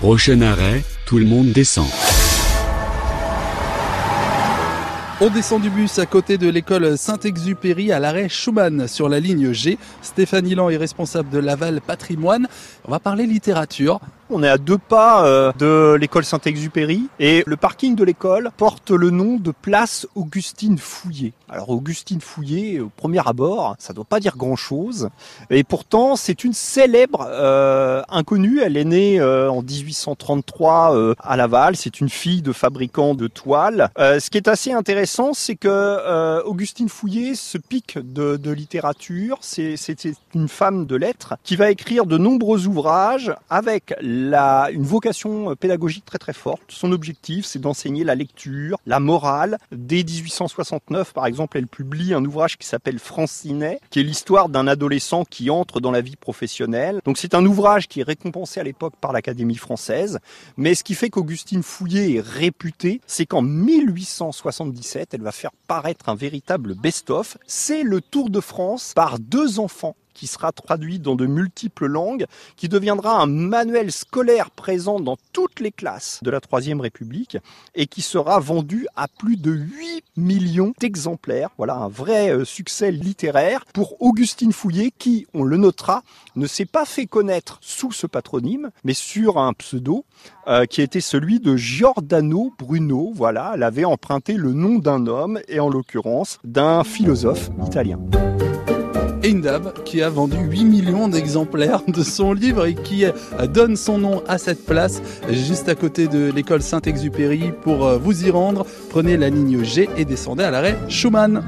Prochain arrêt, tout le monde descend. On descend du bus à côté de l'école Saint-Exupéry à l'arrêt Schumann sur la ligne G. Stéphanie Lan est responsable de Laval Patrimoine. On va parler littérature. On est à deux pas euh, de l'école Saint-Exupéry et le parking de l'école porte le nom de place Augustine Fouillé. Alors Augustine Fouillé, au premier abord, ça ne doit pas dire grand-chose. Et pourtant, c'est une célèbre euh, inconnue. Elle est née euh, en 1833 à Laval. C'est une fille de fabricant de toiles. ce qui est assez intéressant, c'est que Augustine Fouillé se pique de littérature. C'est une femme de lettres qui va écrire de nombreux ouvrages avec une vocation pédagogique très très forte. Son objectif, c'est d'enseigner la lecture, la morale. Dès 1869, par exemple, elle publie un ouvrage qui s'appelle Francinet, qui est l'histoire d'un adolescent qui entre dans la vie professionnelle. Donc c'est un ouvrage qui est récompensé à l'époque par l'Académie française. Mais ce qui fait qu'Augustine Fouillé est réputée, c'est qu'en 1877, elle va faire paraître un véritable best-of. C'est le Tour de France par deux enfants qui sera traduit dans de multiples langues, qui deviendra un manuel scolaire présent dans toutes les classes de la Troisième République et qui sera vendu à plus de 8 millions d'exemplaires. Voilà un vrai euh, succès littéraire pour Augustine Fouillé qui, on le notera, ne s'est pas fait connaître sous ce patronyme, mais sur un pseudo euh, qui était celui de Giordano Bruno. Voilà, elle avait emprunté le nom d'un homme et en l'occurrence d'un philosophe italien. Qui a vendu 8 millions d'exemplaires de son livre et qui euh, donne son nom à cette place juste à côté de l'école Saint-Exupéry. Pour euh, vous y rendre, prenez la ligne G et descendez à l'arrêt Schumann.